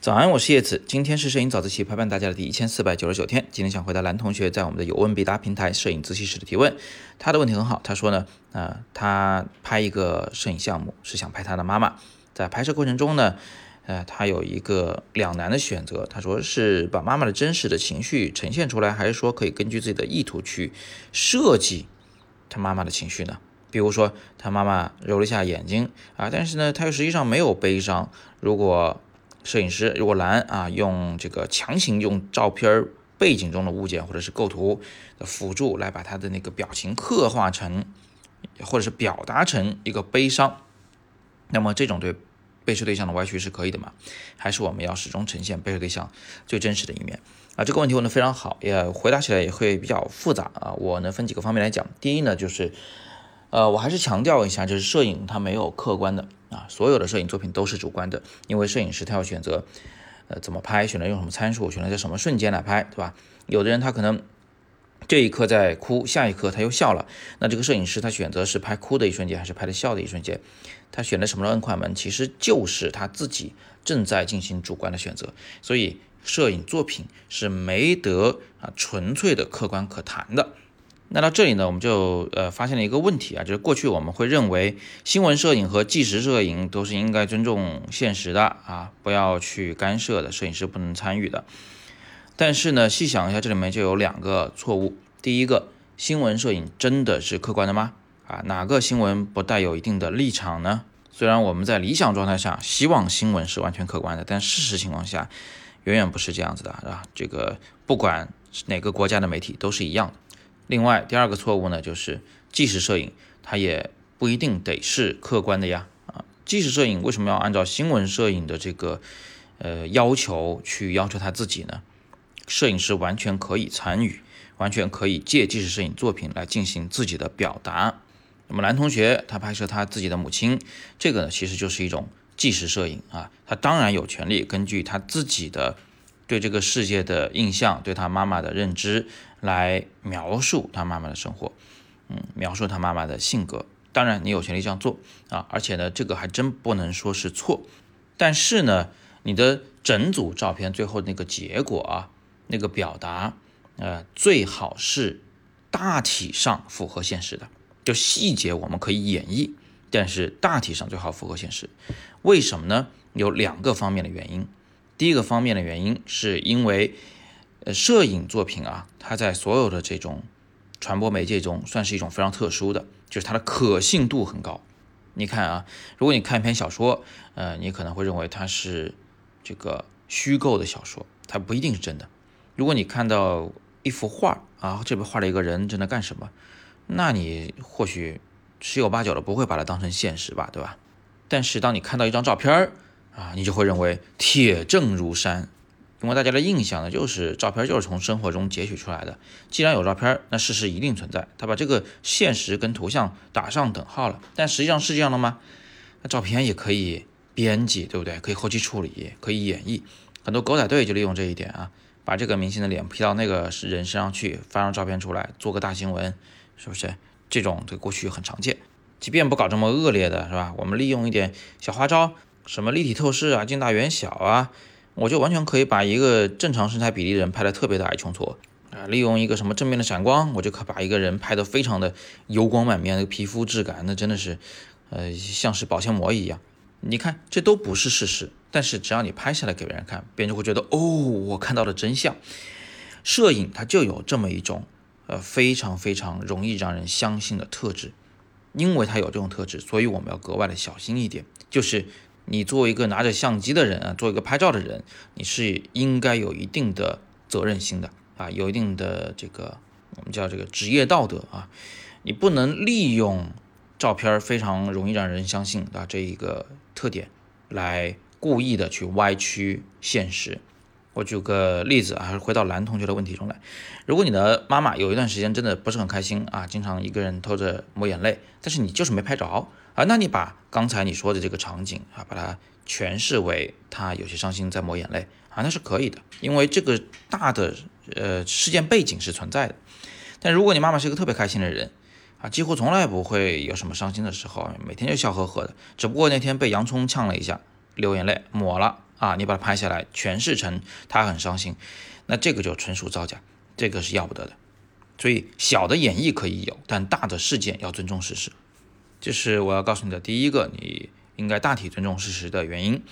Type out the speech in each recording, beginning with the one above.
早安，我是叶子。今天是摄影早自习陪伴大家的第一千四百九十九天。今天想回答蓝同学在我们的有问必答平台摄影自习室的提问。他的问题很好，他说呢，呃，他拍一个摄影项目是想拍他的妈妈，在拍摄过程中呢，呃，他有一个两难的选择。他说是把妈妈的真实的情绪呈现出来，还是说可以根据自己的意图去设计他妈妈的情绪呢？比如说他妈妈揉了一下眼睛啊，但是呢，他又实际上没有悲伤。如果摄影师如果蓝啊，用这个强行用照片背景中的物件或者是构图的辅助来把他的那个表情刻画成，或者是表达成一个悲伤，那么这种对被摄对象的歪曲是可以的吗？还是我们要始终呈现被摄对象最真实的一面啊？这个问题问得非常好，也回答起来也会比较复杂啊。我呢分几个方面来讲，第一呢就是。呃，我还是强调一下，就是摄影它没有客观的啊，所有的摄影作品都是主观的，因为摄影师他要选择，呃，怎么拍，选择用什么参数，选择在什么瞬间来拍，对吧？有的人他可能这一刻在哭，下一刻他又笑了，那这个摄影师他选择是拍哭的一瞬间，还是拍的笑的一瞬间？他选的什么摁快门，其实就是他自己正在进行主观的选择，所以摄影作品是没得啊纯粹的客观可谈的。那到这里呢，我们就呃发现了一个问题啊，就是过去我们会认为新闻摄影和纪实摄影都是应该尊重现实的啊，不要去干涉的，摄影师不能参与的。但是呢，细想一下，这里面就有两个错误。第一个，新闻摄影真的是客观的吗？啊，哪个新闻不带有一定的立场呢？虽然我们在理想状态下希望新闻是完全客观的，但事实情况下远远不是这样子的啊。这个不管是哪个国家的媒体都是一样的。另外，第二个错误呢，就是纪实摄影它也不一定得是客观的呀。啊，纪实摄影为什么要按照新闻摄影的这个呃要求去要求他自己呢？摄影师完全可以参与，完全可以借纪实摄影作品来进行自己的表达。那么男同学他拍摄他自己的母亲，这个呢其实就是一种纪实摄影啊，他当然有权利根据他自己的。对这个世界的印象，对他妈妈的认知，来描述他妈妈的生活，嗯，描述他妈妈的性格。当然，你有权利这样做啊，而且呢，这个还真不能说是错。但是呢，你的整组照片最后那个结果啊，那个表达，呃，最好是大体上符合现实的。就细节我们可以演绎，但是大体上最好符合现实。为什么呢？有两个方面的原因。第一个方面的原因，是因为，呃，摄影作品啊，它在所有的这种传播媒介中，算是一种非常特殊的，就是它的可信度很高。你看啊，如果你看一篇小说，呃，你可能会认为它是这个虚构的小说，它不一定是真的。如果你看到一幅画啊，这边画了一个人正在干什么，那你或许十有八九的不会把它当成现实吧，对吧？但是当你看到一张照片，啊，你就会认为铁证如山，因为大家的印象呢，就是照片就是从生活中截取出来的。既然有照片，那事实一定存在。他把这个现实跟图像打上等号了，但实际上是这样的吗？那照片也可以编辑，对不对？可以后期处理，可以演绎。很多狗仔队就利用这一点啊，把这个明星的脸 P 到那个人身上去，发张照片出来，做个大新闻，是不是？这种在过去很常见。即便不搞这么恶劣的，是吧？我们利用一点小花招。什么立体透视啊，近大远小啊，我就完全可以把一个正常身材比例的人拍得特别的矮穷矬啊。利用一个什么正面的闪光，我就可把一个人拍得非常的油光满面，那个皮肤质感那真的是，呃，像是保鲜膜一样。你看，这都不是事实，但是只要你拍下来给别人看，别人就会觉得哦，我看到了真相。摄影它就有这么一种，呃，非常非常容易让人相信的特质，因为它有这种特质，所以我们要格外的小心一点，就是。你作为一个拿着相机的人啊，做一个拍照的人，你是应该有一定的责任心的啊，有一定的这个我们叫这个职业道德啊，你不能利用照片非常容易让人相信啊这一个特点来故意的去歪曲现实。我举个例子啊，还是回到男同学的问题中来。如果你的妈妈有一段时间真的不是很开心啊，经常一个人偷着抹眼泪，但是你就是没拍着。啊，那你把刚才你说的这个场景啊，把它诠释为他有些伤心在抹眼泪啊，那是可以的，因为这个大的呃事件背景是存在的。但如果你妈妈是一个特别开心的人啊，几乎从来不会有什么伤心的时候，每天就笑呵呵的，只不过那天被洋葱呛了一下，流眼泪抹了啊，你把它拍下来诠释成他很伤心，那这个就纯属造假，这个是要不得的。所以小的演绎可以有，但大的事件要尊重事实，这是我要告诉你的第一个，你应该大体尊重事实的原因。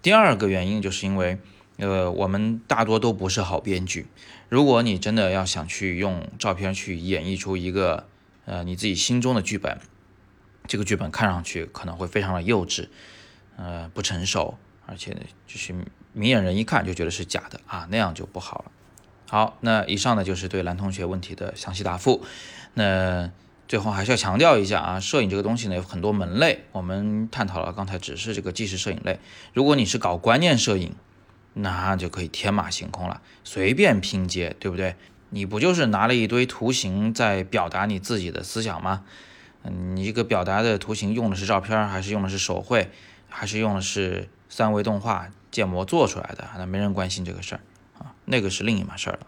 第二个原因就是因为，呃，我们大多都不是好编剧。如果你真的要想去用照片去演绎出一个，呃，你自己心中的剧本，这个剧本看上去可能会非常的幼稚，呃，不成熟，而且就是明眼人一看就觉得是假的啊，那样就不好了。好，那以上呢就是对蓝同学问题的详细答复。那最后还是要强调一下啊，摄影这个东西呢有很多门类，我们探讨了刚才只是这个纪实摄影类。如果你是搞观念摄影，那就可以天马行空了，随便拼接，对不对？你不就是拿了一堆图形在表达你自己的思想吗？嗯，你这个表达的图形用的是照片，还是用的是手绘，还是用的是三维动画建模做出来的？那没人关心这个事儿啊。那个是另一码事儿了，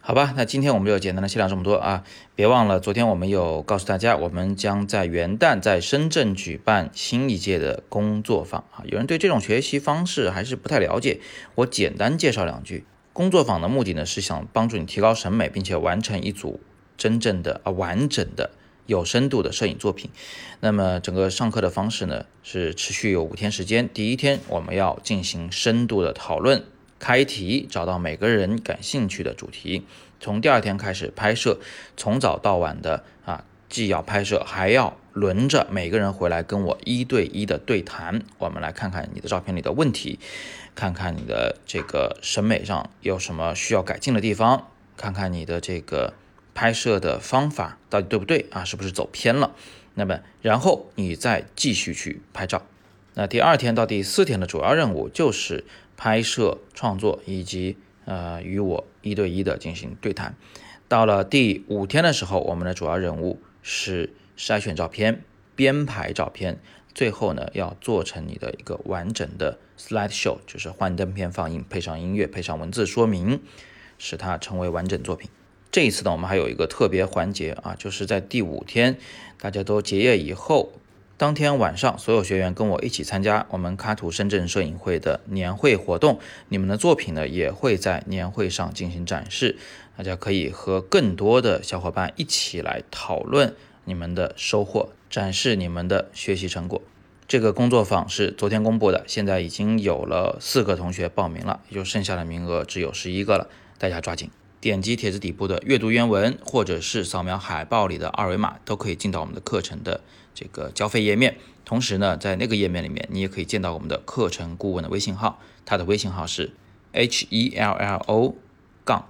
好吧？那今天我们就简单的细聊这么多啊！别忘了，昨天我们有告诉大家，我们将在元旦在深圳举办新一届的工作坊啊。有人对这种学习方式还是不太了解，我简单介绍两句。工作坊的目的呢，是想帮助你提高审美，并且完成一组真正的啊完整的有深度的摄影作品。那么整个上课的方式呢，是持续有五天时间。第一天我们要进行深度的讨论。开题，找到每个人感兴趣的主题。从第二天开始拍摄，从早到晚的啊，既要拍摄，还要轮着每个人回来跟我一对一的对谈。我们来看看你的照片里的问题，看看你的这个审美上有什么需要改进的地方，看看你的这个拍摄的方法到底对不对啊，是不是走偏了？那么然后你再继续去拍照。那第二天到第四天的主要任务就是。拍摄、创作以及呃与我一对一的进行对谈。到了第五天的时候，我们的主要任务是筛选照片、编排照片，最后呢要做成你的一个完整的 slide show，就是幻灯片放映，配上音乐，配上文字说明，使它成为完整作品。这一次呢，我们还有一个特别环节啊，就是在第五天大家都结业以后。当天晚上，所有学员跟我一起参加我们卡图深圳摄影会的年会活动。你们的作品呢，也会在年会上进行展示。大家可以和更多的小伙伴一起来讨论你们的收获，展示你们的学习成果。这个工作坊是昨天公布的，现在已经有了四个同学报名了，也就剩下的名额只有十一个了，大家抓紧。点击帖子底部的阅读原文，或者是扫描海报里的二维码，都可以进到我们的课程的这个交费页面。同时呢，在那个页面里面，你也可以见到我们的课程顾问的微信号，他的微信号是 h e l l o 杠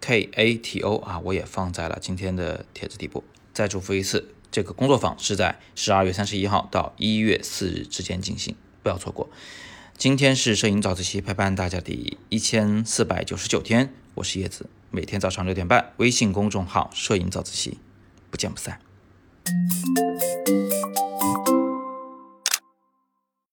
k a t o 啊，我也放在了今天的帖子底部。再嘱咐一次，这个工作坊是在十二月三十一号到一月四日之间进行，不要错过。今天是摄影早自习陪伴大家的一千四百九十九天，我是叶子。每天早上六点半，微信公众号“摄影早自习”，不见不散。